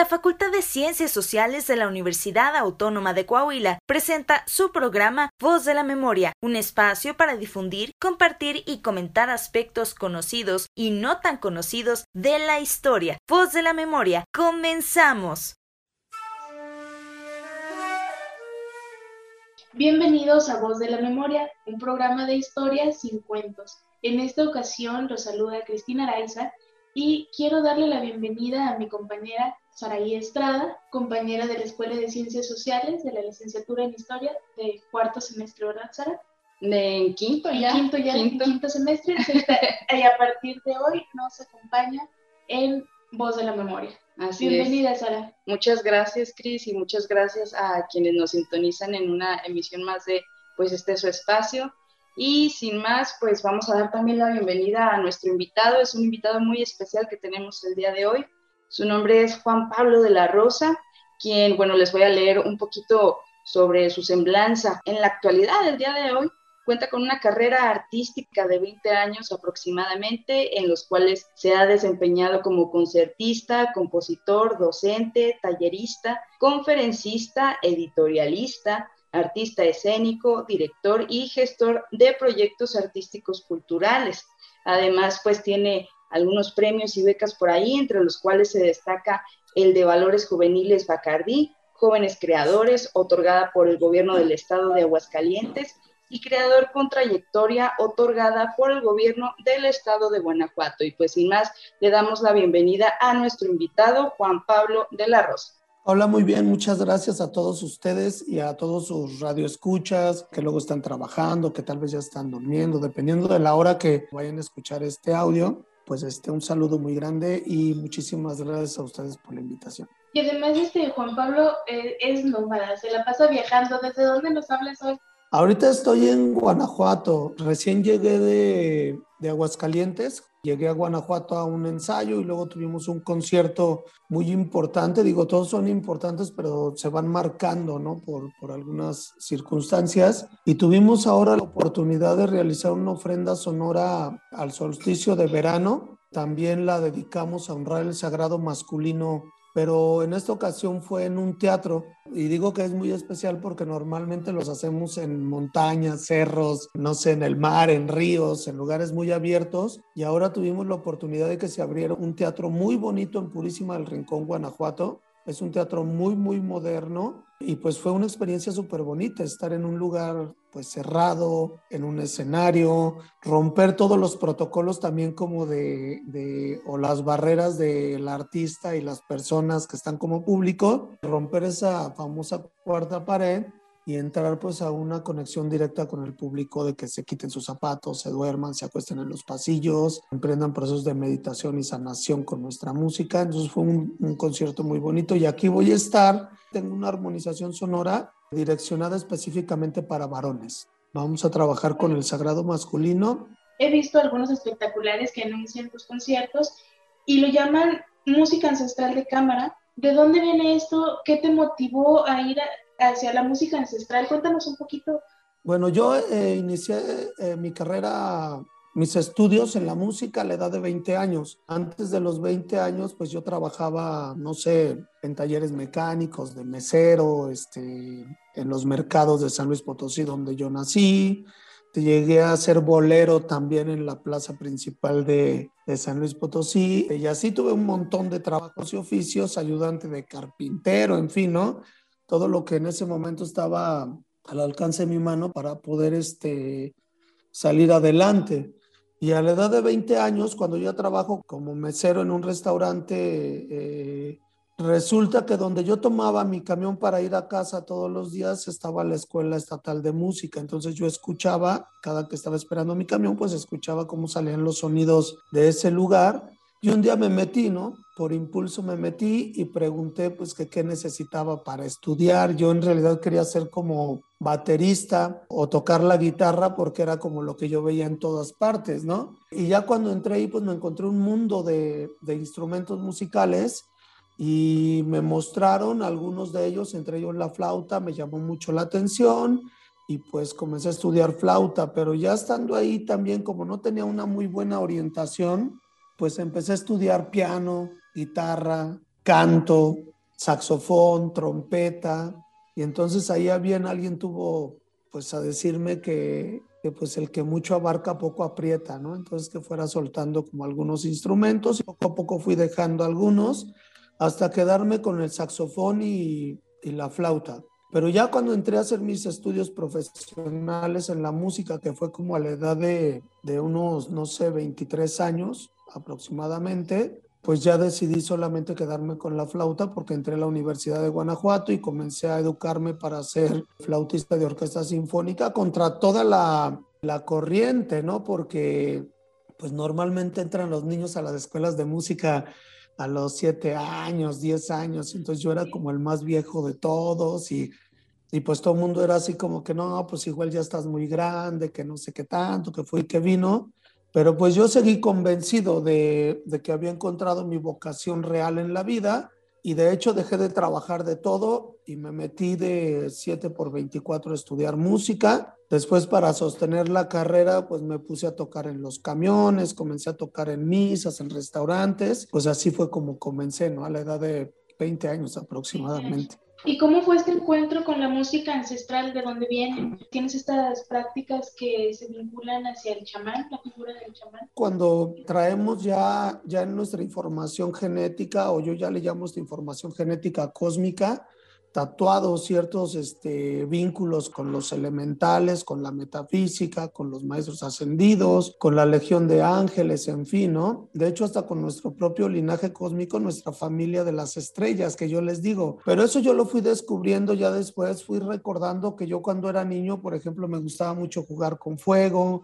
la Facultad de Ciencias Sociales de la Universidad Autónoma de Coahuila presenta su programa Voz de la Memoria, un espacio para difundir, compartir y comentar aspectos conocidos y no tan conocidos de la historia. Voz de la Memoria, comenzamos. Bienvenidos a Voz de la Memoria, un programa de historias sin cuentos. En esta ocasión los saluda Cristina Araiza y quiero darle la bienvenida a mi compañera Saraí Estrada, compañera de la Escuela de Ciencias Sociales de la licenciatura en Historia de cuarto semestre, ¿verdad, Sara? De quinto ya. Quinto ya, quinto, quinto semestre. y a partir de hoy nos acompaña en Voz de la Memoria. Así Bienvenida, Sara. Muchas gracias, Cris, y muchas gracias a quienes nos sintonizan en una emisión más de pues este su espacio. Y sin más, pues vamos a dar también la bienvenida a nuestro invitado. Es un invitado muy especial que tenemos el día de hoy. Su nombre es Juan Pablo de la Rosa, quien, bueno, les voy a leer un poquito sobre su semblanza. En la actualidad, el día de hoy, cuenta con una carrera artística de 20 años aproximadamente, en los cuales se ha desempeñado como concertista, compositor, docente, tallerista, conferencista, editorialista, artista escénico, director y gestor de proyectos artísticos culturales. Además, pues tiene algunos premios y becas por ahí, entre los cuales se destaca el de Valores Juveniles Bacardí, Jóvenes Creadores, otorgada por el Gobierno del Estado de Aguascalientes, y Creador con Trayectoria, otorgada por el Gobierno del Estado de Guanajuato. Y pues sin más, le damos la bienvenida a nuestro invitado, Juan Pablo de la Rosa. Hola, muy bien, muchas gracias a todos ustedes y a todos sus radioescuchas que luego están trabajando, que tal vez ya están durmiendo, dependiendo de la hora que vayan a escuchar este audio pues este, un saludo muy grande y muchísimas gracias a ustedes por la invitación. Y además, este Juan Pablo eh, es nómada, se la pasa viajando. ¿Desde dónde nos hablas hoy? Ahorita estoy en Guanajuato. Recién llegué de, de Aguascalientes. Llegué a Guanajuato a un ensayo y luego tuvimos un concierto muy importante. Digo, todos son importantes, pero se van marcando, ¿no? Por, por algunas circunstancias. Y tuvimos ahora la oportunidad de realizar una ofrenda sonora al solsticio de verano. También la dedicamos a honrar el sagrado masculino pero en esta ocasión fue en un teatro y digo que es muy especial porque normalmente los hacemos en montañas, cerros, no sé, en el mar, en ríos, en lugares muy abiertos y ahora tuvimos la oportunidad de que se abriera un teatro muy bonito en Purísima del Rincón, Guanajuato. Es un teatro muy, muy moderno y pues fue una experiencia súper bonita estar en un lugar pues cerrado, en un escenario, romper todos los protocolos también como de, o las barreras del artista y las personas que están como público, romper esa famosa cuarta pared y entrar pues a una conexión directa con el público de que se quiten sus zapatos, se duerman, se acuesten en los pasillos, emprendan procesos de meditación y sanación con nuestra música. Entonces fue un concierto muy bonito y aquí voy a estar. Tengo una armonización sonora direccionada específicamente para varones. Vamos a trabajar con el sagrado masculino. He visto algunos espectaculares que anuncian tus conciertos y lo llaman música ancestral de cámara. ¿De dónde viene esto? ¿Qué te motivó a ir hacia la música ancestral. Cuéntanos un poquito. Bueno, yo eh, inicié eh, mi carrera, mis estudios en la música a la edad de 20 años. Antes de los 20 años, pues yo trabajaba, no sé, en talleres mecánicos, de mesero, este, en los mercados de San Luis Potosí, donde yo nací. Llegué a ser bolero también en la plaza principal de, de, San Luis Potosí. Y así tuve un montón de trabajos y oficios, ayudante de carpintero, en fin, ¿no? todo lo que en ese momento estaba al alcance de mi mano para poder este, salir adelante. Y a la edad de 20 años, cuando yo trabajo como mesero en un restaurante, eh, resulta que donde yo tomaba mi camión para ir a casa todos los días estaba la Escuela Estatal de Música. Entonces yo escuchaba, cada que estaba esperando mi camión, pues escuchaba cómo salían los sonidos de ese lugar y un día me metí, ¿no? Por impulso me metí y pregunté pues qué necesitaba para estudiar. Yo en realidad quería ser como baterista o tocar la guitarra porque era como lo que yo veía en todas partes, ¿no? Y ya cuando entré ahí pues me encontré un mundo de instrumentos musicales y me mostraron algunos de ellos, entre ellos la flauta, me llamó mucho la atención y pues comencé a estudiar flauta, pero ya estando ahí también como no tenía una muy buena orientación, pues empecé a estudiar piano, guitarra, canto, saxofón, trompeta, y entonces ahí había alguien tuvo pues a decirme que, que, pues el que mucho abarca poco aprieta, ¿no? Entonces que fuera soltando como algunos instrumentos y poco a poco fui dejando algunos hasta quedarme con el saxofón y, y la flauta. Pero ya cuando entré a hacer mis estudios profesionales en la música, que fue como a la edad de, de unos, no sé, 23 años aproximadamente, pues ya decidí solamente quedarme con la flauta porque entré a la Universidad de Guanajuato y comencé a educarme para ser flautista de orquesta sinfónica contra toda la, la corriente, ¿no? Porque pues normalmente entran los niños a las escuelas de música a los siete años, diez años, entonces yo era como el más viejo de todos y, y pues todo el mundo era así como que no, pues igual ya estás muy grande, que no sé qué tanto, que fue y que vino, pero pues yo seguí convencido de, de que había encontrado mi vocación real en la vida y de hecho dejé de trabajar de todo y me metí de 7 por 24 a estudiar música. Después para sostener la carrera pues me puse a tocar en los camiones, comencé a tocar en misas, en restaurantes. Pues así fue como comencé, ¿no? A la edad de 20 años aproximadamente. ¿Y cómo fue este encuentro con la música ancestral? ¿De dónde viene? ¿Tienes estas prácticas que se vinculan hacia el chamán, la figura del chamán? Cuando traemos ya, ya en nuestra información genética, o yo ya le llamo esta información genética cósmica, tatuados ciertos este, vínculos con los elementales, con la metafísica, con los maestros ascendidos, con la legión de ángeles, en fin, ¿no? De hecho, hasta con nuestro propio linaje cósmico, nuestra familia de las estrellas, que yo les digo. Pero eso yo lo fui descubriendo ya después, fui recordando que yo cuando era niño, por ejemplo, me gustaba mucho jugar con fuego,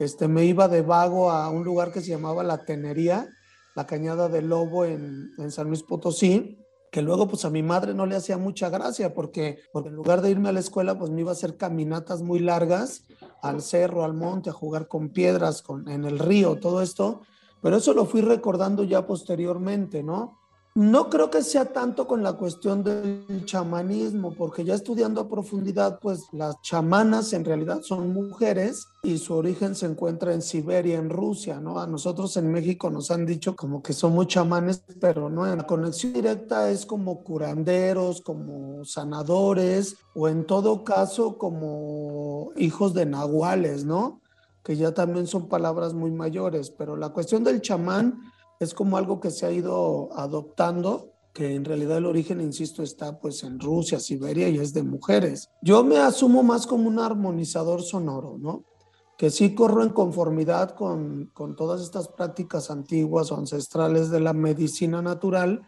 este, me iba de vago a un lugar que se llamaba La Tenería, la Cañada del Lobo en San Luis Potosí, que luego pues a mi madre no le hacía mucha gracia porque, porque en lugar de irme a la escuela pues me iba a hacer caminatas muy largas al cerro, al monte, a jugar con piedras, con, en el río, todo esto, pero eso lo fui recordando ya posteriormente, ¿no? No creo que sea tanto con la cuestión del chamanismo, porque ya estudiando a profundidad, pues las chamanas en realidad son mujeres y su origen se encuentra en Siberia, en Rusia, ¿no? A nosotros en México nos han dicho como que somos chamanes, pero no, la conexión directa es como curanderos, como sanadores, o en todo caso como hijos de nahuales, ¿no? Que ya también son palabras muy mayores, pero la cuestión del chamán es como algo que se ha ido adoptando, que en realidad el origen, insisto, está pues en Rusia, Siberia y es de mujeres. Yo me asumo más como un armonizador sonoro, ¿no? Que sí corro en conformidad con, con todas estas prácticas antiguas o ancestrales de la medicina natural,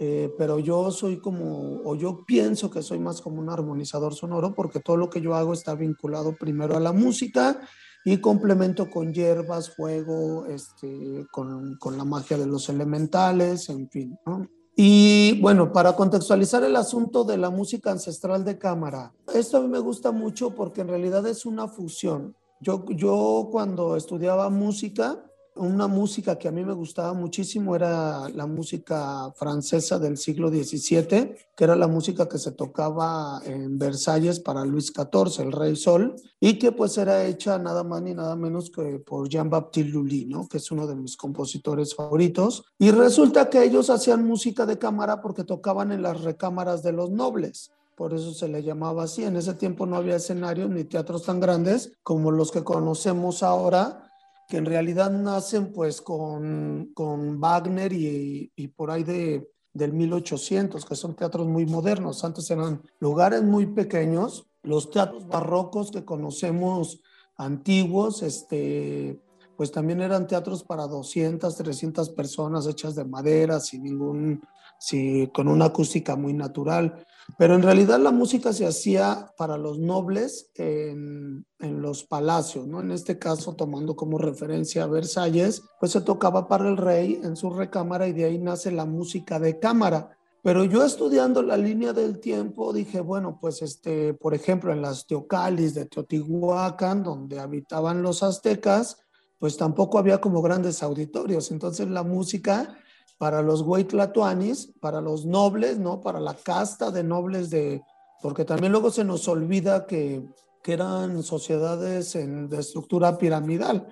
eh, pero yo soy como, o yo pienso que soy más como un armonizador sonoro porque todo lo que yo hago está vinculado primero a la música y complemento con hierbas, fuego, este, con, con, la magia de los elementales, en fin. ¿no? Y bueno, para contextualizar el asunto de la música ancestral de cámara, esto a mí me gusta mucho porque en realidad es una fusión. Yo, yo cuando estudiaba música, una música que a mí me gustaba muchísimo era la música francesa del siglo XVII, que era la música que se tocaba en Versalles para Luis XIV, el rey Sol, y que pues era hecha nada más ni nada menos que por Jean-Baptiste Lully, ¿no? que es uno de mis compositores favoritos. Y resulta que ellos hacían música de cámara porque tocaban en las recámaras de los nobles por eso se le llamaba así. En ese tiempo no había escenarios ni teatros tan grandes como los que conocemos ahora, que en realidad nacen pues con, con Wagner y, por ahí de, del 1800, que son teatros muy modernos. Antes eran lugares muy pequeños. Los teatros barrocos que conocemos antiguos, este, pues también eran teatros para 200, 300 personas hechas de madera, sin ningún, sí, con una acústica muy natural. Pero en realidad la música se hacía para los nobles en, los palacios, ¿no? En este caso, tomando como referencia a Versalles, pues se tocaba para el rey en su recámara y de ahí nace la música de cámara. Pero yo estudiando la línea del tiempo dije, bueno, pues este, por ejemplo, en las Teocalis de Teotihuacán, donde habitaban los aztecas, pues tampoco había como grandes auditorios. Entonces la música para los Huaytlatuanis, para los nobles, ¿no? Para la casta de nobles de, porque también luego se nos olvida que, que eran sociedades en, de estructura piramidal.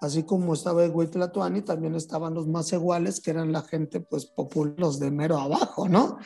Así como estaba el Huaytlatuani, también estaban los más iguales, que eran la gente, pues, popular, los de mero abajo, ¿no?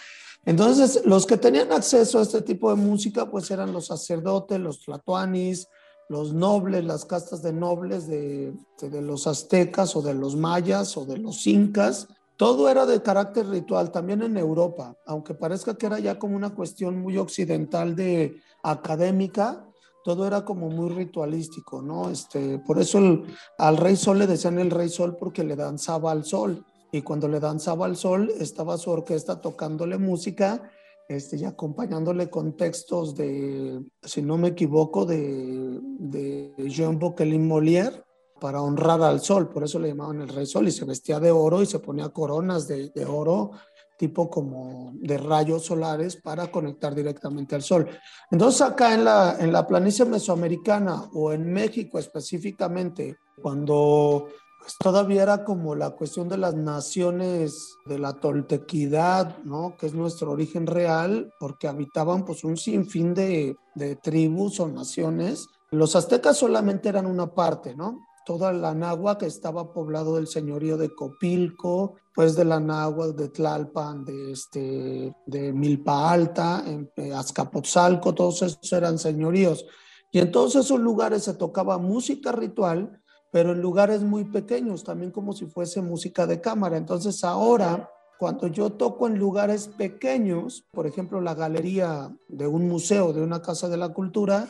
Entonces, los que tenían acceso a este tipo de música, pues eran los sacerdotes, los tlatoanis, los nobles, las castas de nobles de, de, los aztecas o de los mayas o de los incas. Todo era de carácter ritual, también en Europa, aunque parezca que era ya como una cuestión muy occidental de académica, todo era como muy ritualístico, ¿no? Este, por eso al rey sol le decían el rey sol porque le danzaba al sol y cuando le danzaba al sol estaba su orquesta tocándole música este, y acompañándole con textos de, si no me equivoco, de, de Jean Bocquelin Molière para honrar al sol, por eso le llamaban el rey sol y se vestía de oro y se ponía coronas de, de oro tipo como de rayos solares para conectar directamente al sol. Entonces acá en la, en la planicie mesoamericana o en México específicamente, cuando pues todavía era como la cuestión de las naciones de la toltequidad, ¿no? Que es nuestro origen real, porque habitaban pues un sinfín de, de tribus o naciones. Los aztecas solamente eran una parte, ¿no? Toda la Nahua que estaba poblado del señorío de Copilco, pues de la Nahua, de Tlalpan, de, este, de Milpa Alta, en eh, Azcapotzalco, todos esos eran señoríos. Y en todos esos lugares se tocaba música ritual, pero en lugares muy pequeños, también como si fuese música de cámara. Entonces ahora, cuando yo toco en lugares pequeños, por ejemplo, la galería de un museo, de una casa de la cultura,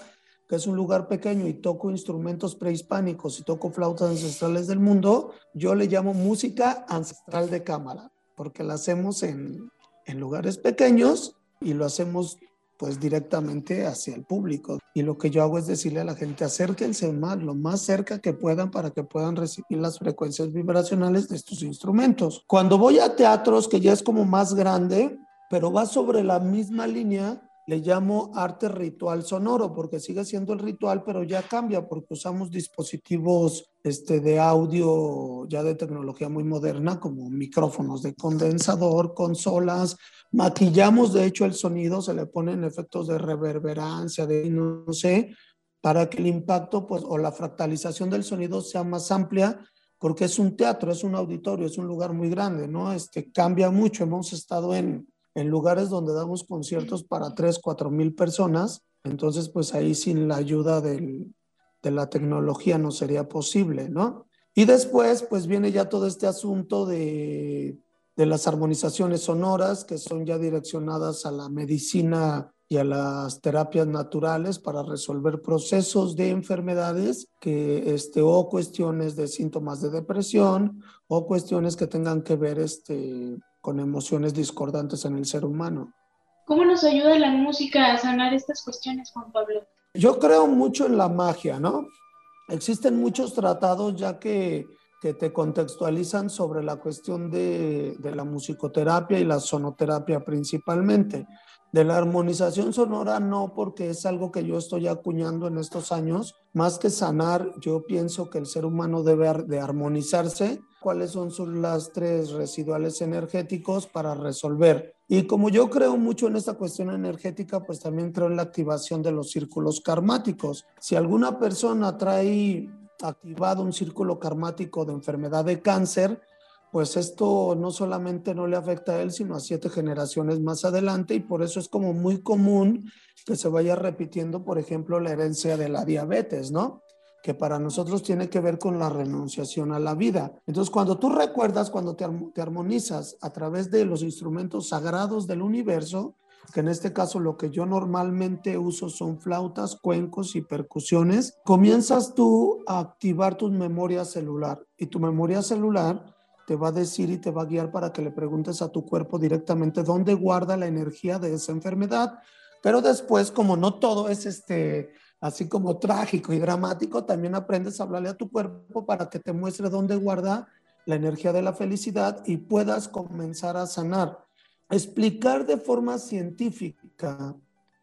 es un lugar pequeño y toco instrumentos prehispánicos y toco flautas ancestrales del mundo, yo le llamo música ancestral de cámara, porque la hacemos en, en lugares pequeños y lo hacemos pues directamente hacia el público. Y lo que yo hago es decirle a la gente, acérquense más, lo más cerca que puedan para que puedan recibir las frecuencias vibracionales de estos instrumentos. Cuando voy a teatros, que ya es como más grande, pero va sobre la misma línea, le llamo arte ritual sonoro porque sigue siendo el ritual, pero ya cambia porque usamos dispositivos este, de audio ya de tecnología muy moderna como micrófonos de condensador, consolas, maquillamos de hecho el sonido, se le ponen efectos de reverberancia, de no sé, para que el impacto pues, o la fractalización del sonido sea más amplia porque es un teatro, es un auditorio, es un lugar muy grande, ¿no? Este, cambia mucho, hemos estado en en lugares donde damos conciertos para 3, 4 mil personas, entonces pues ahí sin la ayuda de la tecnología no sería posible, ¿no? Y después pues viene ya todo este asunto de, de las armonizaciones sonoras que son ya direccionadas a la medicina y a las terapias naturales para resolver procesos de enfermedades que este o cuestiones de síntomas de depresión o cuestiones que tengan que ver este con emociones discordantes en el ser humano. ¿Cómo nos ayuda la música a sanar estas cuestiones, Juan Pablo? Yo creo mucho en la magia, ¿no? Existen muchos tratados ya que, que te contextualizan sobre la cuestión de, de la musicoterapia y la sonoterapia principalmente. De la armonización sonora no, porque es algo que yo estoy acuñando en estos años. Más que sanar, yo pienso que el ser humano debe de armonizarse cuáles son sus lastres residuales energéticos para resolver. Y como yo creo mucho en esta cuestión energética, pues también creo en la activación de los círculos karmáticos. Si alguna persona trae activado un círculo karmático de enfermedad de cáncer, pues esto no solamente no le afecta a él, sino a siete generaciones más adelante y por eso es como muy común que se vaya repitiendo, por ejemplo, la herencia de la diabetes, ¿no? que para nosotros tiene que ver con la renunciación a la vida. Entonces, cuando tú recuerdas, cuando te, armonizas a través de los instrumentos sagrados del universo, que en este caso lo que yo normalmente uso son flautas, cuencos y percusiones, comienzas tú a activar tu memoria celular y tu memoria celular te va a decir y te va a guiar para que le preguntes a tu cuerpo directamente dónde guarda la energía de esa enfermedad. Pero después, como no todo es este así como trágico y dramático, también aprendes a hablarle a tu cuerpo para que te muestre dónde guarda la energía de la felicidad y puedas comenzar a sanar. Explicar de forma científica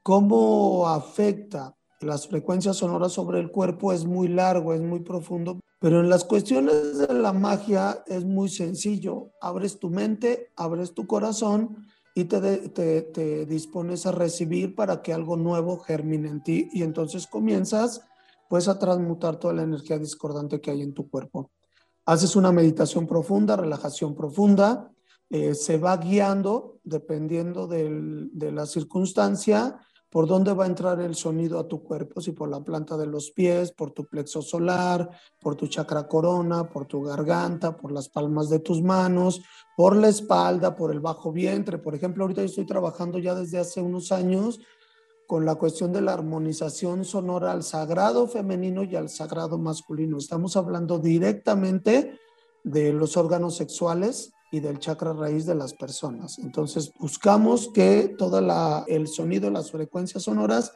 cómo afecta las frecuencias sonoras sobre el cuerpo es muy largo, es muy profundo, pero en las cuestiones de la magia es muy sencillo. Abres tu mente, abres tu corazón y te, te, te, dispones a recibir para que algo nuevo germine en ti y entonces comienzas pues a transmutar toda la energía discordante que hay en tu cuerpo. Haces una meditación profunda, relajación profunda, eh, se va guiando, dependiendo de la circunstancia, por dónde va a entrar el sonido a tu cuerpo, si por la planta de los pies, por tu plexo solar, por tu chakra corona, por tu garganta, por las palmas de tus manos, por la espalda, por el bajo vientre. Por ejemplo, ahorita yo estoy trabajando ya desde hace unos años con la cuestión de la armonización sonora al sagrado femenino y al sagrado masculino. Estamos hablando directamente de los órganos sexuales y del chakra raíz de las personas. Entonces, buscamos que todo el sonido, las frecuencias sonoras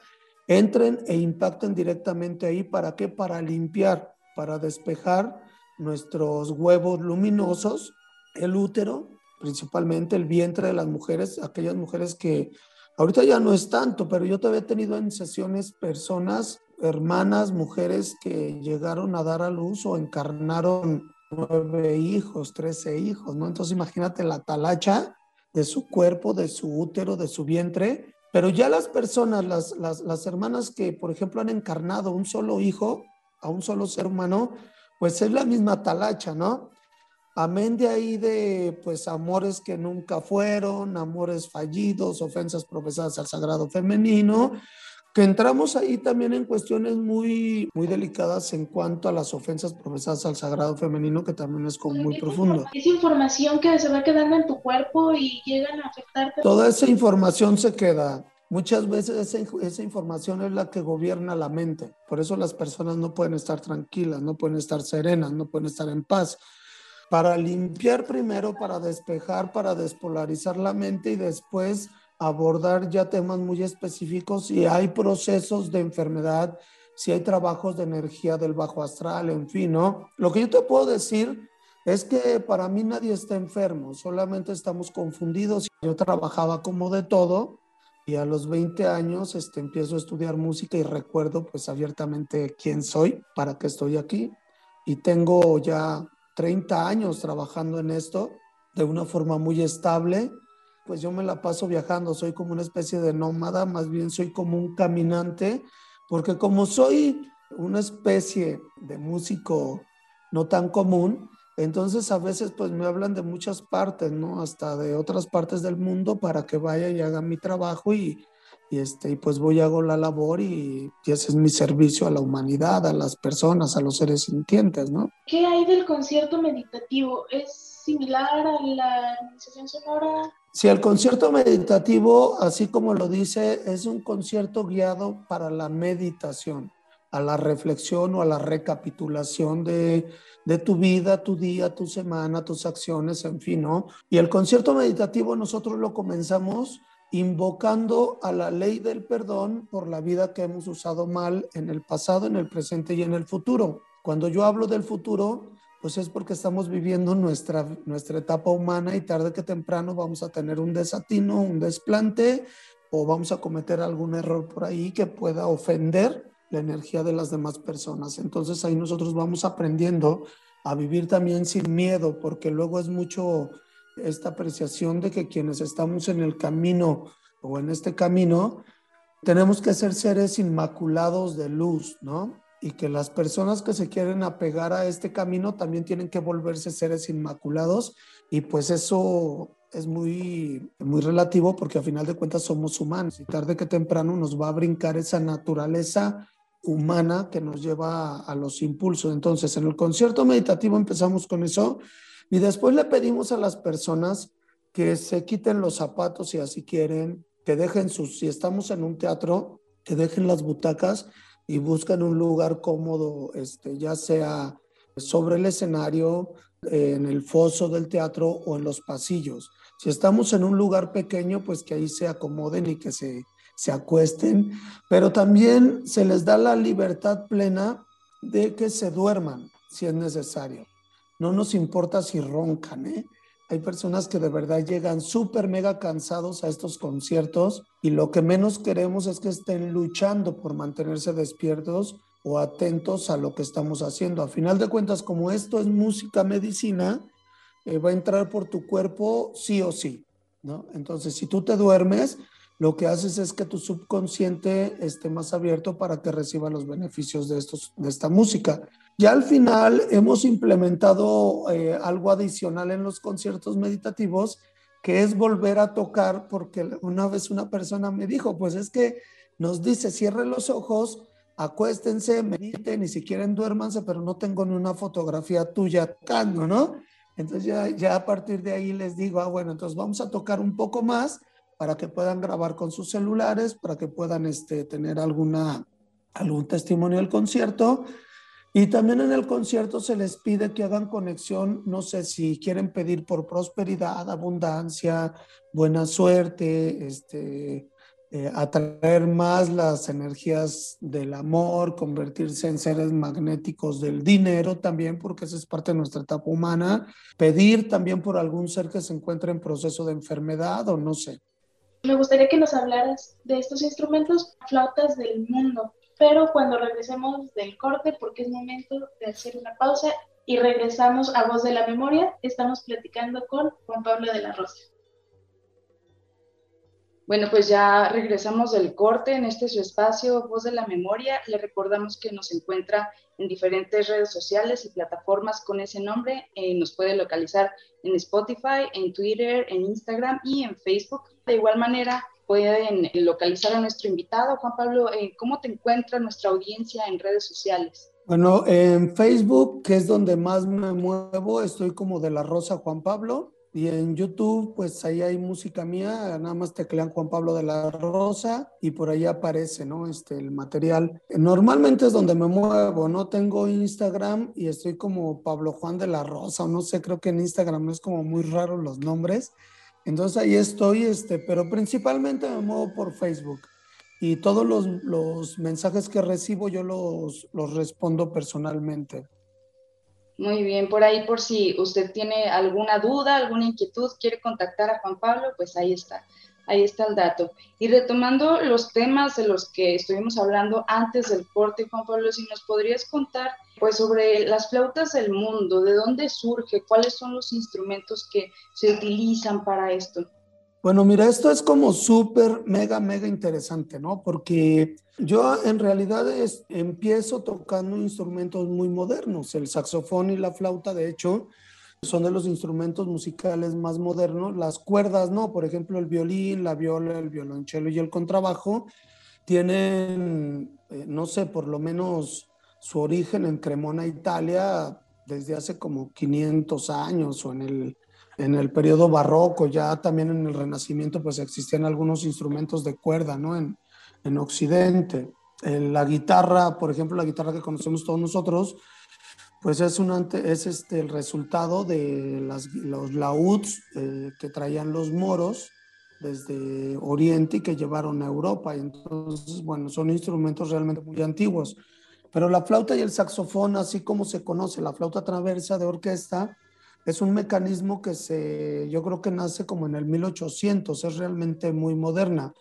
entren e impacten directamente ahí. ¿Para qué? Para limpiar, para despejar nuestros huevos luminosos, el útero, principalmente el vientre de las mujeres, aquellas mujeres que ahorita ya no es tanto, pero yo todavía he tenido en sesiones personas, hermanas, mujeres que llegaron a dar a luz o encarnaron nueve hijos, trece hijos, ¿no? Entonces imagínate la talacha de su cuerpo, de su útero, de su vientre, pero ya las personas, las, las, las hermanas que, por ejemplo, han encarnado un solo hijo, a un solo ser humano, pues es la misma talacha, ¿no? Amén de ahí de, pues, amores que nunca fueron, amores fallidos, ofensas profesadas al sagrado femenino, que entramos ahí también en cuestiones muy, muy delicadas en cuanto a las ofensas profesadas al sagrado femenino, que también es como muy profundo. Es información que se va quedando en tu cuerpo y llegan a afectarte. Toda esa información se queda. Muchas veces esa, esa, información es la que gobierna la mente. Por eso las personas no pueden estar tranquilas, no pueden estar serenas, no pueden estar en paz. Para limpiar primero, para despejar, para despolarizar la mente y después abordar ya temas muy específicos si hay procesos de enfermedad, si hay trabajos de energía del bajo astral, en fin, ¿no? Lo que yo te puedo decir es que para mí nadie está enfermo, solamente estamos confundidos. Yo trabajaba como de todo y a los 20 años este, empiezo a estudiar música y recuerdo pues abiertamente quién soy, para qué estoy aquí. Y tengo ya 30 años trabajando en esto de una forma muy estable pues yo me la paso viajando, soy como una especie de nómada, más bien soy como un caminante, porque como soy una especie de músico no tan común, entonces a veces pues me hablan de muchas partes, ¿no? Hasta de otras partes del mundo para que vaya y haga mi trabajo y, y, este, y pues voy y hago la labor y, y, ese es mi servicio a la humanidad, a las personas, a los seres sintientes, ¿no? ¿Qué hay del concierto meditativo? ¿Es similar a la administración sonora? Si el concierto meditativo, así como lo dice, es un concierto guiado para la meditación, a la reflexión o a la recapitulación de, de, tu vida, tu día, tu semana, tus acciones, en fin, ¿no? Y el concierto meditativo nosotros lo comenzamos invocando a la ley del perdón por la vida que hemos usado mal en el pasado, en el presente y en el futuro. Cuando yo hablo del futuro, pues es porque estamos viviendo nuestra, nuestra etapa humana y tarde que temprano vamos a tener un desatino, un desplante o vamos a cometer algún error por ahí que pueda ofender la energía de las demás personas. Entonces ahí nosotros vamos aprendiendo a vivir también sin miedo, porque luego es mucho esta apreciación de que quienes estamos en el camino o en este camino, tenemos que ser seres inmaculados de luz, ¿no? Y que las personas que se quieren apegar a este camino también tienen que volverse seres inmaculados y pues eso es muy, muy relativo porque a final de cuentas somos humanos y tarde que temprano nos va a brincar esa naturaleza humana que nos lleva a, los impulsos. Entonces, en el concierto meditativo empezamos con eso y después le pedimos a las personas que se quiten los zapatos si así quieren, que dejen sus, si estamos en un teatro, que dejen las butacas y buscan un lugar cómodo, este, ya sea sobre el escenario, en el foso del teatro o en los pasillos. Si estamos en un lugar pequeño, pues que ahí se acomoden y que se, se acuesten, pero también se les da la libertad plena de que se duerman si es necesario. No nos importa si roncan, ¿eh? Hay personas que de verdad llegan súper mega cansados a estos conciertos y lo que menos queremos es que estén luchando por mantenerse despiertos o atentos a lo que estamos haciendo. A final de cuentas, como esto es música medicina, eh, va a entrar por tu cuerpo sí o sí, ¿no? Entonces, si tú te duermes, lo que haces es que tu subconsciente esté más abierto para que reciba los beneficios de, estos, de esta música. Ya al final hemos implementado eh, algo adicional en los conciertos meditativos, que es volver a tocar, porque una vez una persona me dijo, pues es que nos dice, cierren los ojos, acuéstense, mediten y si quieren duérmanse, pero no tengo ni una fotografía tuya tocando, ¿no? Entonces ya, ya a partir de ahí les digo, ah, bueno, entonces vamos a tocar un poco más para que puedan grabar con sus celulares, para que puedan este, tener alguna, algún testimonio del concierto y también en el concierto se les pide que hagan conexión, no sé si quieren pedir por prosperidad, abundancia, buena suerte, este, eh, atraer más las energías del amor, convertirse en seres magnéticos del dinero también, porque esa es parte de nuestra etapa humana, pedir también por algún ser que se encuentre en proceso de enfermedad o no sé. Me gustaría que nos hablaras de estos instrumentos flautas del mundo pero cuando regresemos del corte, porque es momento de hacer una pausa y regresamos a Voz de la Memoria, estamos platicando con Juan Pablo de la Rosa. Bueno, pues ya regresamos del corte en este su espacio Voz de la Memoria. Le recordamos que nos encuentra en diferentes redes sociales y plataformas con ese nombre. Eh, nos puede localizar en Spotify, en Twitter, en Instagram y en Facebook. De igual manera, pueden localizar a nuestro invitado. Juan Pablo, eh, ¿cómo te encuentra nuestra audiencia en redes sociales? Bueno, en Facebook, que es donde más me muevo, estoy como de la Rosa Juan Pablo. Y en YouTube, pues ahí hay música mía, nada más teclean Juan Pablo de la Rosa y por ahí aparece, ¿no? Este, el material. Normalmente es donde me muevo, no tengo Instagram y estoy como Pablo Juan de la Rosa, o no sé, creo que en Instagram es como muy raro los nombres. Entonces ahí estoy, este, pero principalmente me muevo por Facebook y todos los, los mensajes que recibo yo los, los respondo personalmente. Muy bien, por ahí por si usted tiene alguna duda, alguna inquietud, quiere contactar a Juan Pablo, pues ahí está. Ahí está el dato. Y retomando los temas de los que estuvimos hablando antes del corte, Juan Pablo, si nos podrías contar pues sobre las flautas del mundo, de dónde surge, cuáles son los instrumentos que se utilizan para esto. Bueno, mira, esto es como súper, mega, mega interesante, ¿no? Porque yo en realidad es, empiezo tocando instrumentos muy modernos, el saxofón y la flauta, de hecho, son de los instrumentos musicales más modernos. Las cuerdas, no, por ejemplo, el violín, la viola, el violonchelo y el contrabajo tienen, eh, no sé, por lo menos su origen en Cremona, Italia, desde hace como 500 años o en el, en el periodo barroco, ya también en el Renacimiento, pues existían algunos instrumentos de cuerda, ¿no? En, en Occidente. la guitarra, por ejemplo, la guitarra que conocemos todos nosotros, pues es, un es este, el resultado de las, los lauds eh, que traían los moros desde Oriente y que llevaron a Europa. Y entonces, bueno, son instrumentos realmente muy antiguos. Pero la flauta y el saxofón, así como se conoce, la flauta traversa de orquesta, es un mecanismo que se, yo creo que nace como en el 1800, es realmente muy moderna.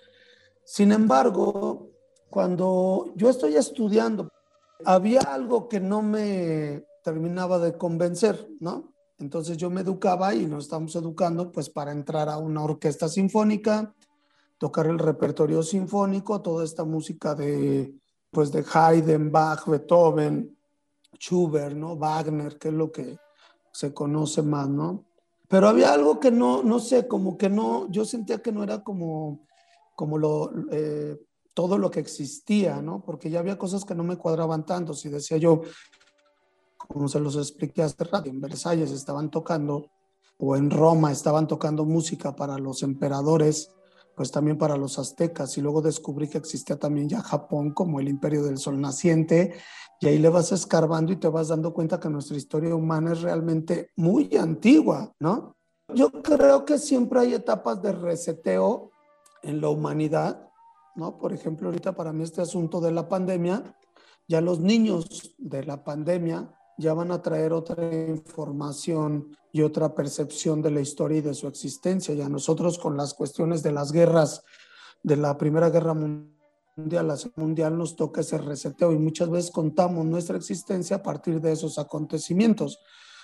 Sin embargo, cuando yo estoy estudiando, había algo que no me terminaba de convencer, ¿no? Entonces yo me educaba y nos estamos educando pues para entrar a una orquesta sinfónica, tocar el repertorio sinfónico, toda esta música de pues de Haydn, Bach, Beethoven, Schubert, ¿no? Wagner, que es lo que se conoce más, ¿no? Pero había algo que no, no sé, como que no, yo sentía que no era como, como lo, eh, todo lo que existía, ¿no? Porque ya había cosas que no me cuadraban tanto. Si decía yo, como se los expliqué hace rato, en Versalles estaban tocando, o en Roma estaban tocando música para los emperadores, pues también para los aztecas, y luego descubrí que existía también ya Japón como el imperio del sol naciente, y ahí le vas escarbando y te vas dando cuenta que nuestra historia humana es realmente muy antigua, ¿no? Yo creo que siempre hay etapas de reseteo en la humanidad, ¿no? Por ejemplo, ahorita para mí este asunto de la pandemia, ya los niños de la pandemia ya van a traer otra información y otra percepción de la historia y de su existencia. Ya nosotros con las cuestiones de las guerras, de la Primera Guerra Mundial, la Segunda Mundial, nos toca ese reseteo y muchas veces contamos nuestra existencia a partir de esos acontecimientos.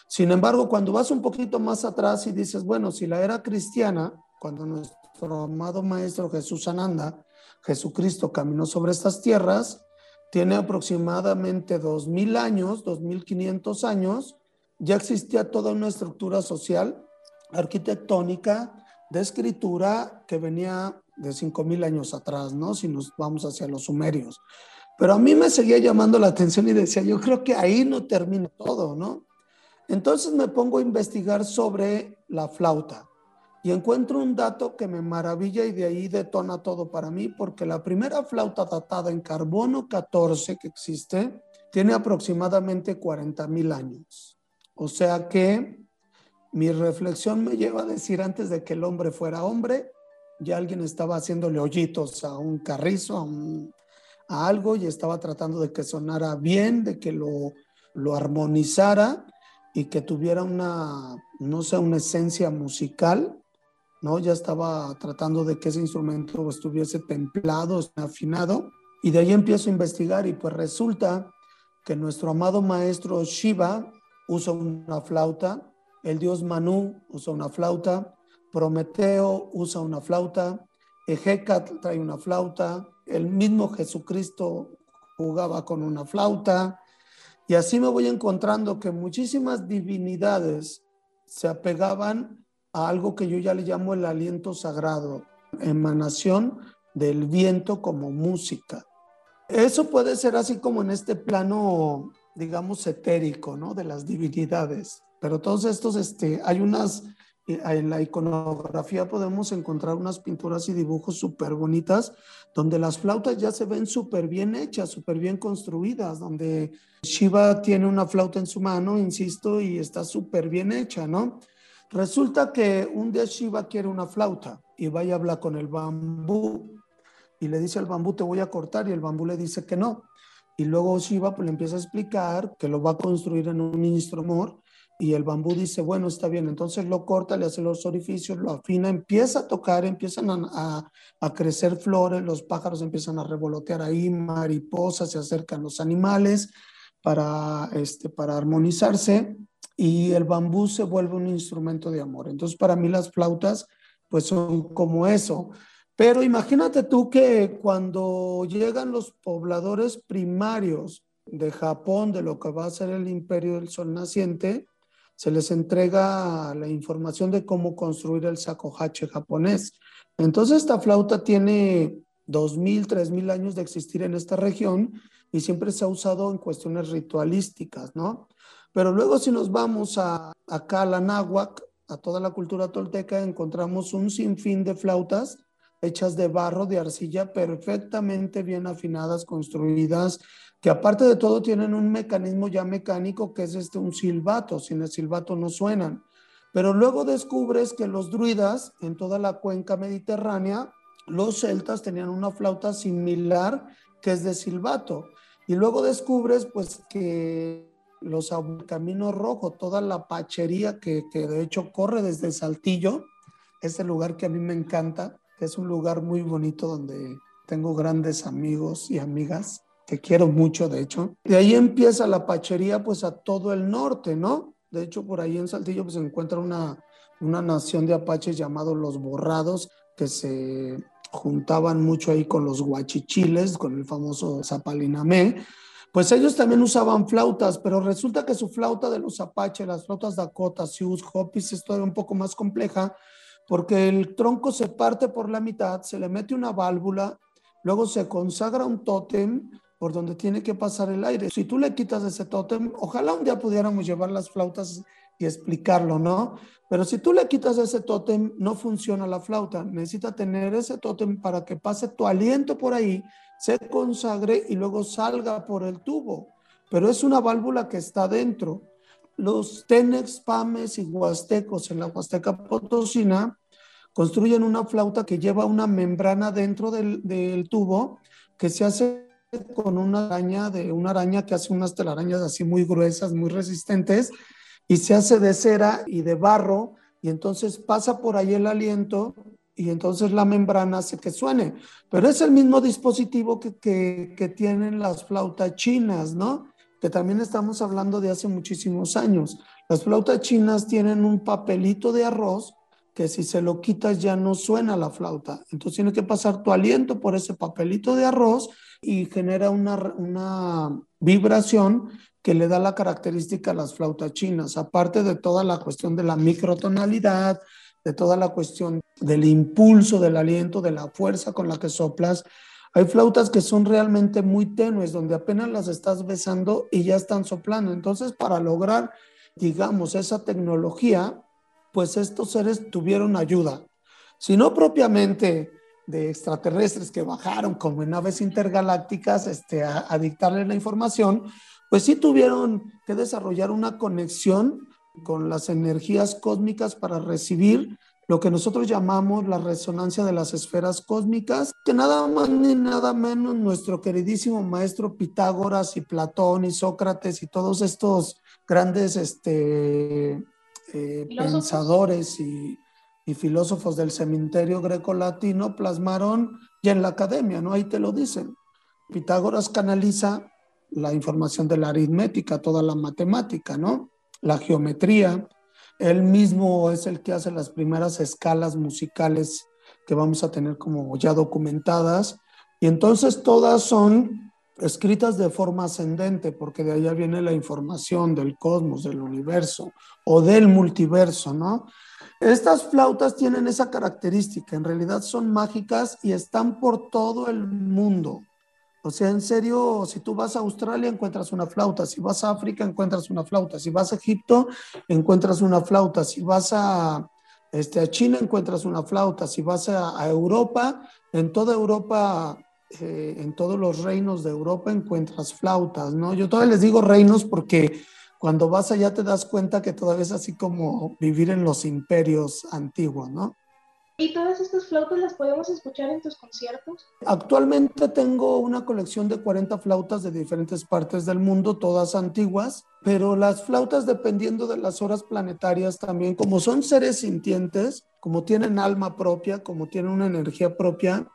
Sin embargo, cuando vas un poquito más atrás y dices, bueno, si la era cristiana, cuando nuestro amado Maestro Jesús Ananda, Jesucristo caminó sobre estas tierras, tiene aproximadamente 2.000 años, 2.500 años, ya existía toda una estructura social, arquitectónica, de escritura que venía de 5.000 años atrás, ¿no? Si nos vamos hacia los sumerios. Pero a mí me seguía llamando la atención y decía, yo creo que ahí no termina todo, ¿no? Entonces me pongo a investigar sobre la flauta y encuentro un dato que me maravilla y de ahí detona todo para mí, porque la primera flauta datada en carbono 14 que existe tiene aproximadamente 40 mil años. O sea que mi reflexión me lleva a decir antes de que el hombre fuera hombre, ya alguien estaba haciéndole hoyitos a un carrizo, a, a algo y estaba tratando de que sonara bien, de que lo, lo armonizara y que tuviera una, no sé, una esencia musical ¿no? Ya estaba tratando de que ese instrumento estuviese templado, afinado, y de ahí empiezo a investigar y pues resulta que nuestro amado maestro Shiva usa una flauta, el dios Manu usa una flauta, Prometeo usa una flauta, Ejecat trae una flauta, el mismo Jesucristo jugaba con una flauta, y así me voy encontrando que muchísimas divinidades se apegaban a algo que yo ya le llamo el aliento sagrado, emanación del viento como música. Eso puede ser así como en este plano, digamos, etérico, ¿no? De las divinidades. Pero todos estos, este, hay unas, eh, en la iconografía podemos encontrar unas pinturas y dibujos súper bonitas, donde las flautas ya se ven súper bien hechas, súper bien construidas, donde Shiva tiene una flauta en su mano, insisto, y está súper bien hecha, ¿no? Resulta que un día Shiva quiere una flauta y va y habla con el bambú y le dice al bambú te voy a cortar y el bambú le dice que no. Y luego Shiva pues, le empieza a explicar que lo va a construir en un instrumento y el bambú dice, bueno, está bien, entonces lo corta, le hace los orificios, lo afina, empieza a tocar, empiezan a, a, crecer flores, los pájaros empiezan a revolotear ahí, mariposas, se acercan los animales para, este, para armonizarse y el bambú se vuelve un instrumento de amor. Entonces, para mí las flautas, pues son como eso. Pero imagínate tú que cuando llegan los pobladores primarios de Japón, de lo que va a ser el imperio del sol naciente, se les entrega la información de cómo construir el sakohache japonés. Entonces, esta flauta tiene 2.000, 3.000 años de existir en esta región y siempre se ha usado en cuestiones ritualísticas, ¿no? Pero luego si nos vamos a, acá a la náhuac, a toda la cultura tolteca, encontramos un sinfín de flautas hechas de barro, de arcilla, perfectamente bien afinadas, construidas, que aparte de todo tienen un mecanismo ya mecánico que es este un silbato, sin el silbato no suenan. Pero luego descubres que los druidas en toda la cuenca mediterránea, los celtas tenían una flauta similar que es de silbato. Y luego descubres pues que los Camino Rojo, toda la pachería que, que, de hecho corre desde Saltillo, es el lugar que a mí me encanta, es un lugar muy bonito donde tengo grandes amigos y amigas que quiero mucho, de hecho. De ahí empieza la pachería pues a todo el norte, ¿no? De hecho, por ahí en Saltillo pues, se encuentra una, una nación de apaches llamados los borrados que se juntaban mucho ahí con los guachichiles, con el famoso Zapalinamé, pues ellos también usaban flautas, pero resulta que su flauta de los Apache, las flautas Dakota, Sioux, Hopis, es todavía un poco más compleja, porque el tronco se parte por la mitad, se le mete una válvula, luego se consagra un tótem por donde tiene que pasar el aire. Si tú le quitas ese tótem, ojalá un día pudiéramos llevar las flautas y explicarlo, ¿no? Pero si tú le quitas ese tótem, no funciona la flauta. Necesita tener ese tótem para que pase tu aliento por ahí se consagre y luego salga por el tubo. Pero es una válvula que está dentro. Los Tenex, Pames y Huastecos en la Huasteca Potosina construyen una flauta que lleva una membrana dentro del, del tubo que se hace con una araña de una araña que hace unas telarañas así muy gruesas, muy resistentes y se hace de cera y de barro y entonces pasa por ahí el aliento y entonces la membrana hace que suene. Pero es el mismo dispositivo que, que, tienen las flautas chinas, ¿no? Que también estamos hablando de hace muchísimos años. Las flautas chinas tienen un papelito de arroz que si se lo quitas ya no suena la flauta. Entonces tiene que pasar tu aliento por ese papelito de arroz y genera una, una vibración que le da la característica a las flautas chinas, aparte de toda la cuestión de la microtonalidad, de toda la cuestión del impulso, del aliento, de la fuerza con la que soplas. Hay flautas que son realmente muy tenues, donde apenas las estás besando y ya están soplando. Entonces, para lograr, digamos, esa tecnología, pues estos seres tuvieron ayuda. Si no propiamente de extraterrestres que bajaron como en naves intergalácticas este, a, a dictarle la información, pues sí tuvieron que desarrollar una conexión con las energías cósmicas para recibir lo que nosotros llamamos la resonancia de las esferas cósmicas, que nada más ni nada menos nuestro queridísimo maestro Pitágoras y Platón y Sócrates y todos estos grandes este, eh, pensadores y, y, filósofos del cementerio greco-latino plasmaron ya en la academia, ¿no? Ahí te lo dicen. Pitágoras canaliza la información de la aritmética, toda la matemática, ¿no? La geometría. Él mismo es el que hace las primeras escalas musicales que vamos a tener como ya documentadas. Y entonces todas son escritas de forma ascendente, porque de allá viene la información del cosmos, del universo o del multiverso, ¿no? Estas flautas tienen esa característica, en realidad son mágicas y están por todo el mundo. O sea, en serio, si tú vas a Australia encuentras una flauta, si vas a África encuentras una flauta, si vas a Egipto encuentras una flauta, si vas a, este, a China encuentras una flauta, si vas a, a Europa, en toda Europa, eh, en todos los reinos de Europa encuentras flautas, ¿no? Yo todavía les digo reinos porque cuando vas allá te das cuenta que todavía es así como vivir en los imperios antiguos, ¿no? ¿Y todas estas flautas las podemos escuchar en tus conciertos? Actualmente tengo una colección de 40 flautas de diferentes partes del mundo, todas antiguas, pero las flautas dependiendo de las horas planetarias también, como son seres sintientes, como tienen alma propia, como tienen una energía propia,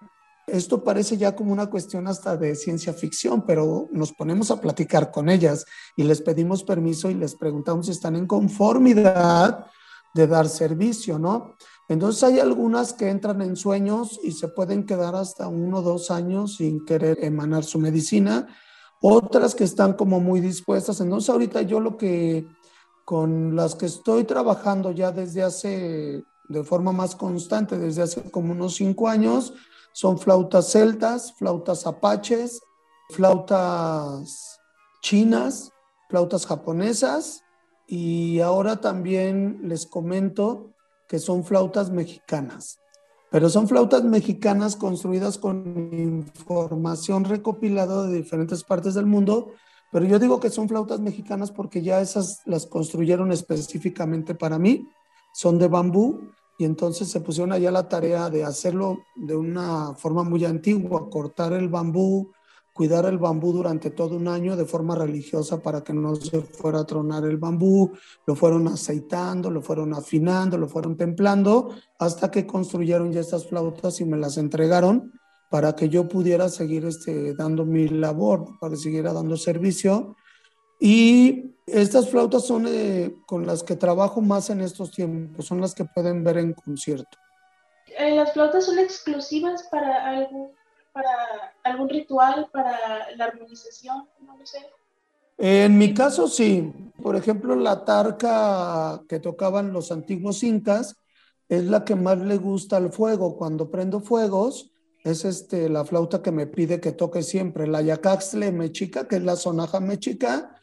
esto parece ya como una cuestión hasta de ciencia ficción, pero nos ponemos a platicar con ellas y les pedimos permiso y les preguntamos si están en conformidad de dar servicio, ¿no? Entonces hay algunas que entran en sueños y se pueden quedar hasta uno o dos años sin querer emanar su medicina, otras que están como muy dispuestas. Entonces ahorita yo lo que con las que estoy trabajando ya desde hace, de forma más constante, desde hace como unos cinco años, son flautas celtas, flautas apaches, flautas chinas, flautas japonesas y ahora también les comento que son flautas mexicanas, pero son flautas mexicanas construidas con información recopilada de diferentes partes del mundo, pero yo digo que son flautas mexicanas porque ya esas las construyeron específicamente para mí, son de bambú y entonces se pusieron allá la tarea de hacerlo de una forma muy antigua, cortar el bambú, cuidar el bambú durante todo un año de forma religiosa para que no se fuera a tronar el bambú, lo fueron aceitando, lo fueron afinando, lo fueron templando, hasta que construyeron ya estas flautas y me las entregaron para que yo pudiera seguir este, dando mi labor, para que siguiera dando servicio. Y estas flautas son eh, con las que trabajo más en estos tiempos, son las que pueden ver en concierto. Eh, ¿Las flautas son exclusivas para algo para algún ritual, para la armonización. En mi caso sí, por ejemplo la tarca que tocaban los antiguos incas es la que más le gusta al fuego. Cuando prendo fuegos es este, la flauta que me pide que toque siempre, la yacaxtle mechica, que es la sonaja mechica,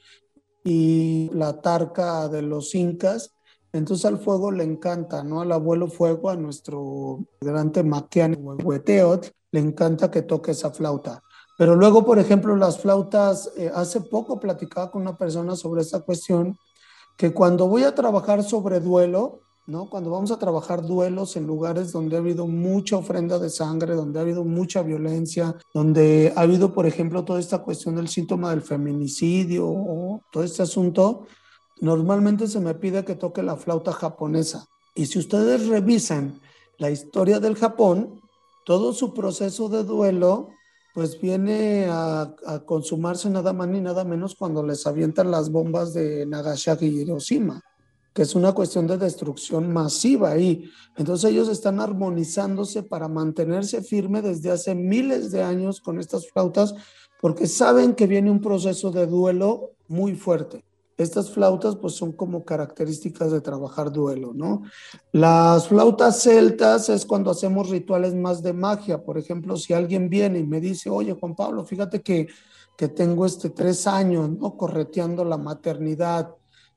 y la tarca de los incas. Entonces al fuego le encanta, ¿no? Al abuelo fuego, a nuestro gran maquian Huehueteot, le encanta que toque esa flauta. Pero luego, por ejemplo, las flautas, eh, hace poco platicaba con una persona sobre esta cuestión, que cuando voy a trabajar sobre duelo, ¿no? Cuando vamos a trabajar duelos en lugares donde ha habido mucha ofrenda de sangre, donde ha habido mucha violencia, donde ha habido, por ejemplo, toda esta cuestión del síntoma del feminicidio o todo este asunto, normalmente se me pide que toque la flauta japonesa. Y si ustedes revisan la historia del Japón, todo su proceso de duelo pues viene a, consumarse nada más ni nada menos cuando les avientan las bombas de Nagasaki y Hiroshima. que es una cuestión de destrucción masiva ahí. Entonces ellos están armonizándose para mantenerse firme desde hace miles de años con estas flautas, porque saben que viene un proceso de duelo muy fuerte. Estas flautas pues son como características de trabajar duelo, ¿no? Las flautas celtas es cuando hacemos rituales más de magia. Por ejemplo, si alguien viene y me dice, oye Juan Pablo, fíjate que, que tengo este tres años, ¿no? Correteando la maternidad,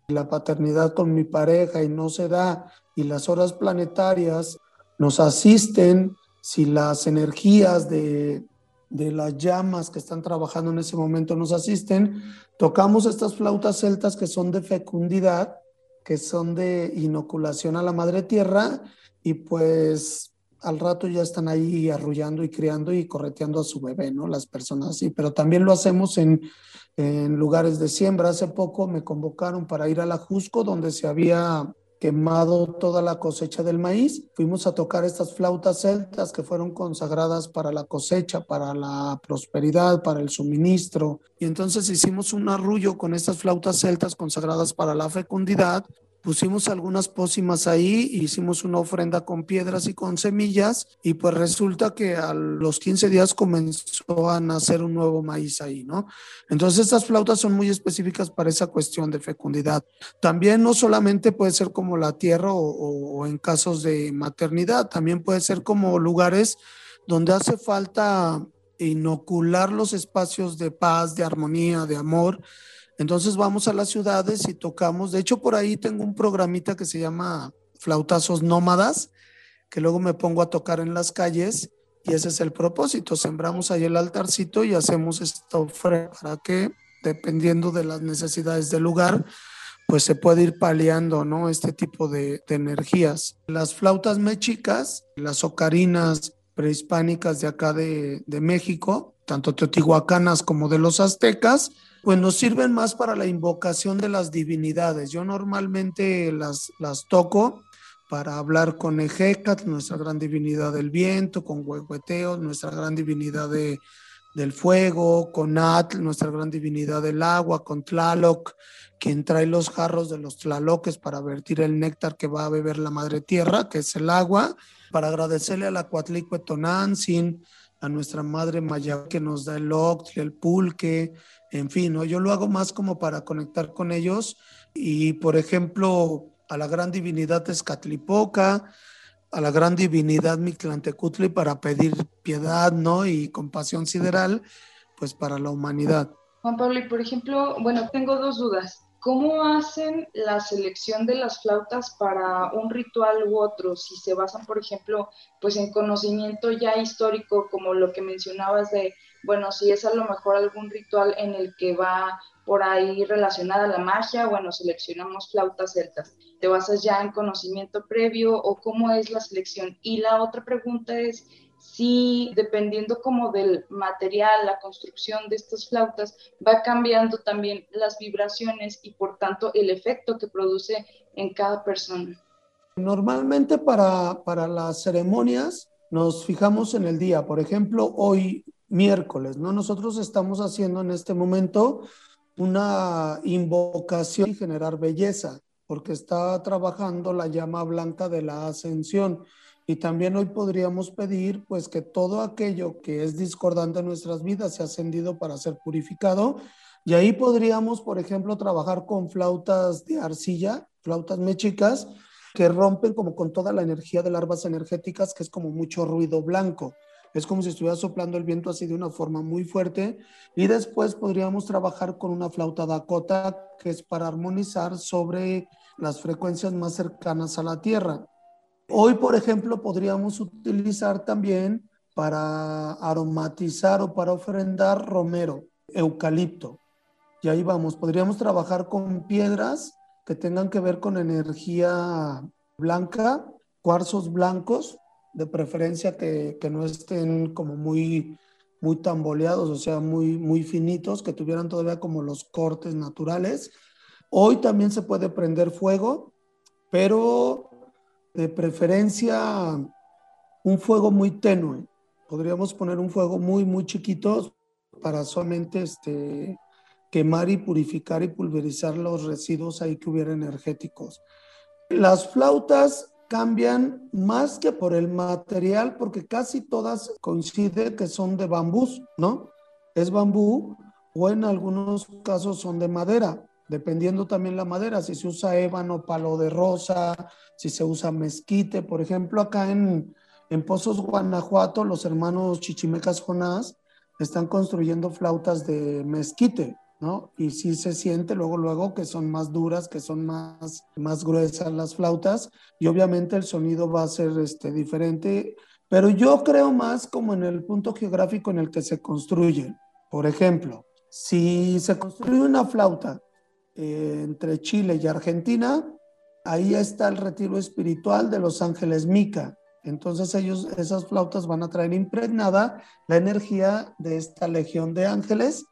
la paternidad con mi pareja y no se da, y las horas planetarias nos asisten si las energías de, de las llamas que están trabajando en ese momento nos asisten, tocamos estas flautas celtas que son de fecundidad, que son de inoculación a la madre tierra y pues al rato ya están ahí arrullando y criando y correteando a su bebé, ¿no? Las personas así, pero también lo hacemos en, en lugares de siembra. Hace poco me convocaron para ir a la Jusco, donde se había quemado toda la cosecha del maíz. Fuimos a tocar estas flautas celtas que fueron consagradas para la cosecha, para la prosperidad, para el suministro. Y entonces hicimos un arrullo con estas flautas celtas consagradas para la fecundidad pusimos algunas pócimas ahí, hicimos una ofrenda con piedras y con semillas y pues resulta que a los 15 días comenzó a nacer un nuevo maíz ahí, ¿no? Entonces estas flautas son muy específicas para esa cuestión de fecundidad. También no solamente puede ser como la tierra o, o en casos de maternidad, también puede ser como lugares donde hace falta inocular los espacios de paz, de armonía, de amor entonces vamos a las ciudades y tocamos. De hecho, por ahí tengo un programita que se llama Flautazos Nómadas, que luego me pongo a tocar en las calles y ese es el propósito. Sembramos ahí el altarcito y hacemos esta ofrenda para que, dependiendo de las necesidades del lugar, pues se puede ir paliando, ¿no? Este tipo de, energías. Las flautas mechicas, las ocarinas prehispánicas de acá de, de México, tanto teotihuacanas como de los aztecas, pues nos sirven más para la invocación de las divinidades. Yo normalmente las, las toco para hablar con Ejecat, nuestra gran divinidad del viento, con Huehueteo, nuestra gran divinidad de, del fuego, con Atl, nuestra gran divinidad del agua, con Tlaloc, quien trae los jarros de los tlaloques para vertir el néctar que va a beber la madre tierra, que es el agua, para agradecerle a la Cuatlicue Tonantzin, a nuestra madre Maya que nos da el octli, el pulque, en fin, ¿no? yo lo hago más como para conectar con ellos y, por ejemplo, a la gran divinidad Escatlipoca, a la gran divinidad Mictlantecutli para pedir piedad, ¿no? Y compasión sideral, pues para la humanidad. Juan Pablo, y por ejemplo, bueno, tengo dos dudas. ¿Cómo hacen la selección de las flautas para un ritual u otro? Si se basan, por ejemplo, pues en conocimiento ya histórico, como lo que mencionabas de bueno, si es a lo mejor algún ritual en el que va por ahí relacionada a la magia, bueno, seleccionamos flautas celtas. ¿Te basas ya en conocimiento previo o cómo es la selección? Y la otra pregunta es si dependiendo como del material, la construcción de estas flautas, va cambiando también las vibraciones y por tanto el efecto que produce en cada persona. Normalmente para, para las ceremonias nos fijamos en el día. Por ejemplo, hoy miércoles, ¿no? Nosotros estamos haciendo en este momento una invocación y generar belleza, porque está trabajando la llama blanca de la ascensión. Y también hoy podríamos pedir, pues, que todo aquello que es discordante en nuestras vidas sea ascendido para ser purificado. Y ahí podríamos, por ejemplo, trabajar con flautas de arcilla, flautas mechicas, que rompen como con toda la energía de larvas energéticas, que es como mucho ruido blanco. Es como si estuviera soplando el viento así de una forma muy fuerte. Y después podríamos trabajar con una flauta Dakota, que es para armonizar sobre las frecuencias más cercanas a la Tierra. Hoy, por ejemplo, podríamos utilizar también para aromatizar o para ofrendar romero, eucalipto. Y ahí vamos, podríamos trabajar con piedras que tengan que ver con energía blanca, cuarzos blancos, de preferencia que, que, no estén como muy, muy tamboleados, o sea, muy, muy finitos, que tuvieran todavía como los cortes naturales. Hoy también se puede prender fuego, pero de preferencia un fuego muy tenue. Podríamos poner un fuego muy, muy chiquito para solamente este, quemar y purificar y pulverizar los residuos ahí que hubiera energéticos. Las flautas cambian más que por el material, porque casi todas coinciden que son de bambú, ¿no? Es bambú o en algunos casos son de madera, dependiendo también la madera, si se usa ébano, palo de rosa, si se usa mezquite. Por ejemplo, acá en, en Pozos, Guanajuato, los hermanos Chichimecas Jonás están construyendo flautas de mezquite. ¿No? Y sí se siente luego, luego que son más duras, que son más, más gruesas las flautas y obviamente el sonido va a ser este, diferente, pero yo creo más como en el punto geográfico en el que se construyen. Por ejemplo, si se construye una flauta eh, entre Chile y Argentina, ahí está el retiro espiritual de los ángeles Mica. Entonces ellos, esas flautas van a traer impregnada la energía de esta legión de ángeles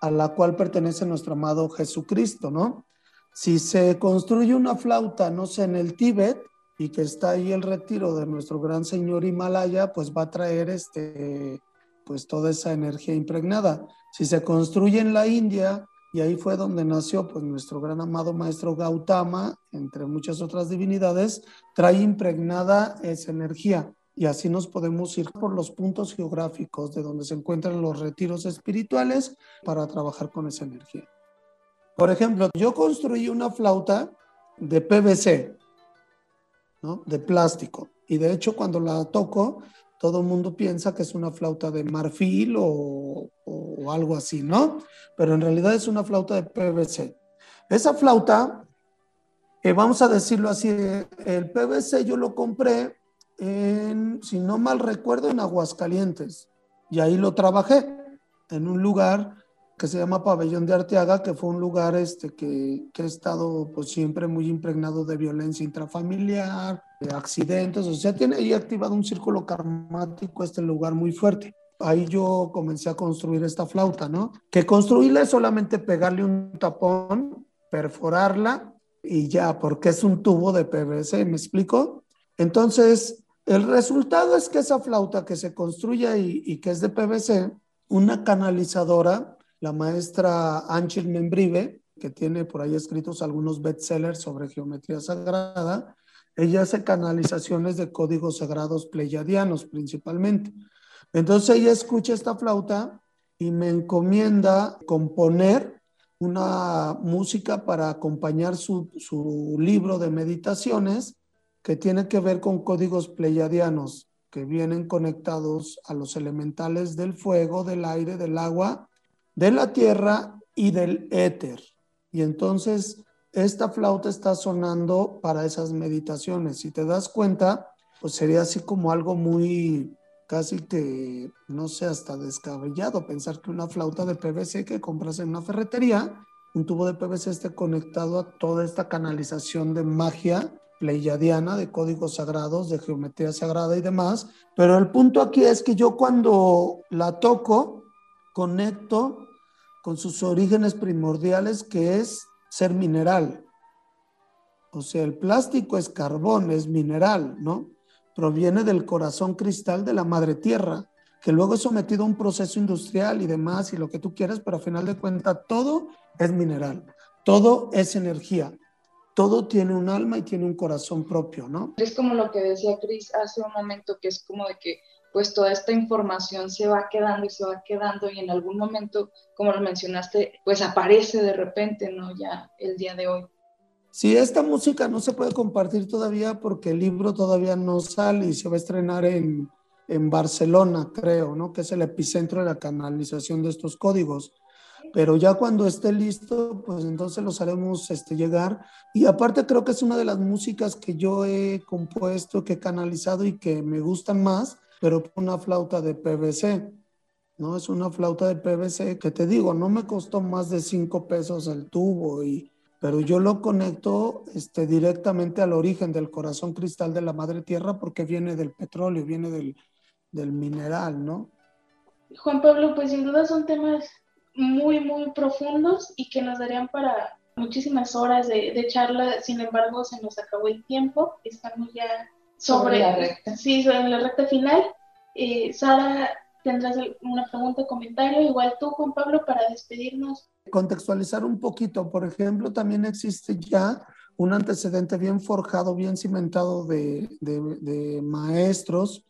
a la cual pertenece nuestro amado Jesucristo, ¿no? Si se construye una flauta, no sé, en el Tíbet y que está ahí el retiro de nuestro gran señor Himalaya, pues va a traer este, pues toda esa energía impregnada. Si se construye en la India, y ahí fue donde nació pues nuestro gran amado maestro Gautama, entre muchas otras divinidades, trae impregnada esa energía y así nos podemos ir por los puntos geográficos de donde se encuentran los retiros espirituales para trabajar con esa energía. Por ejemplo, yo construí una flauta de PVC, ¿no? de plástico, y de hecho cuando la toco, todo el mundo piensa que es una flauta de marfil o, o algo así, ¿no? Pero en realidad es una flauta de PVC. Esa flauta, eh, vamos a decirlo así, el PVC yo lo compré en, si no mal recuerdo, en Aguascalientes. Y ahí lo trabajé en un lugar que se llama Pabellón de Arteaga, que fue un lugar este, que, que ha estado pues, siempre muy impregnado de violencia intrafamiliar, de accidentes, o sea, tiene ahí activado un círculo karmático este lugar muy fuerte. Ahí yo comencé a construir esta flauta, ¿no? Que construirla es solamente pegarle un tapón, perforarla y ya, porque es un tubo de PVC, ¿me explico? Entonces, el resultado es que esa flauta que se construye y, que es de PVC, una canalizadora, la maestra Ángel Membrive, que tiene por ahí escritos algunos bestsellers sobre geometría sagrada, ella hace canalizaciones de códigos sagrados pleyadianos principalmente. Entonces ella escucha esta flauta y me encomienda componer una música para acompañar su, su libro de meditaciones que tiene que ver con códigos pleiadianos que vienen conectados a los elementales del fuego, del aire, del agua, de la tierra y del éter. Y entonces esta flauta está sonando para esas meditaciones. Si te das cuenta, pues sería así como algo muy, casi que, no sé, hasta descabellado pensar que una flauta de PVC que compras en una ferretería, un tubo de PVC esté conectado a toda esta canalización de magia pleiadiana de códigos sagrados, de geometría sagrada y demás, pero el punto aquí es que yo cuando la toco, conecto con sus orígenes primordiales, que es ser mineral. O sea, el plástico es carbón, es mineral, ¿no? Proviene del corazón cristal de la madre tierra, que luego es sometido a un proceso industrial y demás y lo que tú quieras, pero a final de cuentas todo es mineral, todo es energía todo tiene un alma y tiene un corazón propio, ¿no? Es como lo que decía Cris hace un momento, que es como de que pues toda esta información se va quedando y se va quedando y en algún momento, como lo mencionaste, pues aparece de repente, ¿no? Ya el día de hoy. Sí, esta música no se puede compartir todavía porque el libro todavía no sale y se va a estrenar en, en Barcelona, creo, ¿no? Que es el epicentro de la canalización de estos códigos pero ya cuando esté listo, pues entonces los haremos este, llegar. Y aparte creo que es una de las músicas que yo he compuesto, que he canalizado y que me gustan más, pero una flauta de PVC, ¿no? Es una flauta de PVC que te digo, no me costó más de cinco pesos el tubo, y, pero yo lo conecto este, directamente al origen del corazón cristal de la madre tierra porque viene del petróleo, viene del, del mineral, ¿no? Juan Pablo, pues sin duda son temas muy, muy profundos y que nos darían para muchísimas horas de, charla. Sin embargo, se nos acabó el tiempo. Estamos ya sobre, la recta. Sí, en la recta final. Eh, Sara, tendrás una pregunta, comentario. Igual tú, Juan Pablo, para despedirnos. Contextualizar un poquito. Por ejemplo, también existe ya un antecedente bien forjado, bien cimentado de, de, maestros,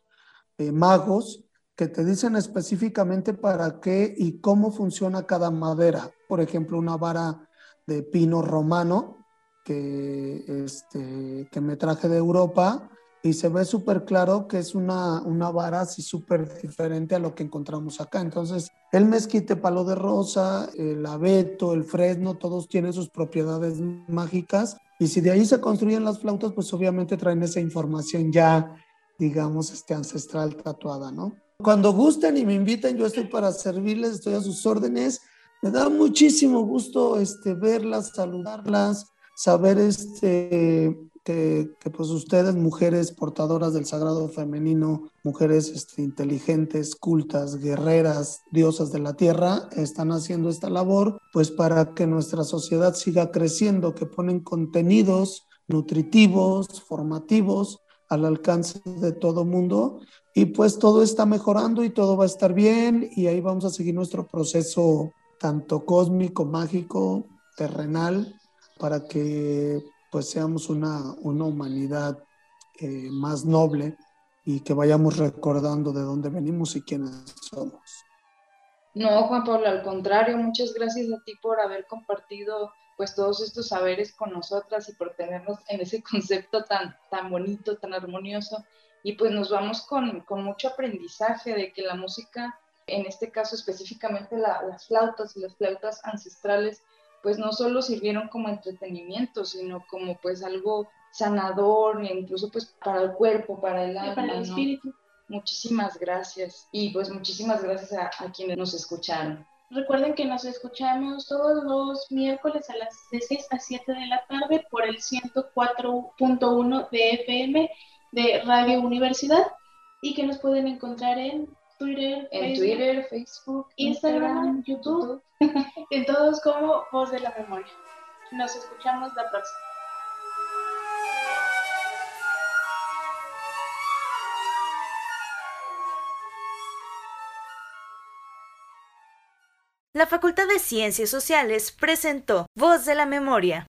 magos, que te dicen específicamente para qué y cómo funciona cada madera. Por ejemplo, una vara de pino romano que, este, que me traje de Europa y se ve súper claro que es una, una vara así súper diferente a lo que encontramos acá. Entonces, el mezquite, palo de rosa, el abeto, el fresno, todos tienen sus propiedades mágicas. Y si de ahí se construyen las flautas, pues obviamente traen esa información ya, digamos, este ancestral tatuada, ¿no? Cuando gusten y me inviten, yo estoy para servirles, estoy a sus órdenes. Me da muchísimo gusto este, verlas, saludarlas, saber este, que, pues ustedes, mujeres portadoras del sagrado femenino, mujeres este, inteligentes, cultas, guerreras, diosas de la tierra, están haciendo esta labor, pues para que nuestra sociedad siga creciendo, que ponen contenidos nutritivos, formativos, al alcance de todo mundo y pues todo está mejorando y todo va a estar bien y ahí vamos a seguir nuestro proceso tanto cósmico, mágico, terrenal, para que pues seamos una, una humanidad eh, más noble y que vayamos recordando de dónde venimos y quiénes somos. No, Juan Pablo, al contrario, muchas gracias a ti por haber compartido pues todos estos saberes con nosotras y por tenernos en ese concepto tan, tan bonito, tan armonioso. Y pues nos vamos con, con mucho aprendizaje de que la música, en este caso específicamente las flautas y las flautas ancestrales, pues no solo sirvieron como entretenimiento, sino como pues algo sanador, incluso pues para el cuerpo, para el alma, para el espíritu. Muchísimas gracias y pues muchísimas gracias a, a, quienes nos escucharon. Recuerden que nos escuchamos todos los miércoles a las de 6 a 7 de la tarde por el 104.1 de FM de Radio Universidad y que nos pueden encontrar en Twitter, en Facebook, Twitter, Facebook, Instagram, YouTube, en todos como Voz de la Memoria. Nos escuchamos la próxima. La Facultad de Ciencias Sociales presentó Voz de la Memoria.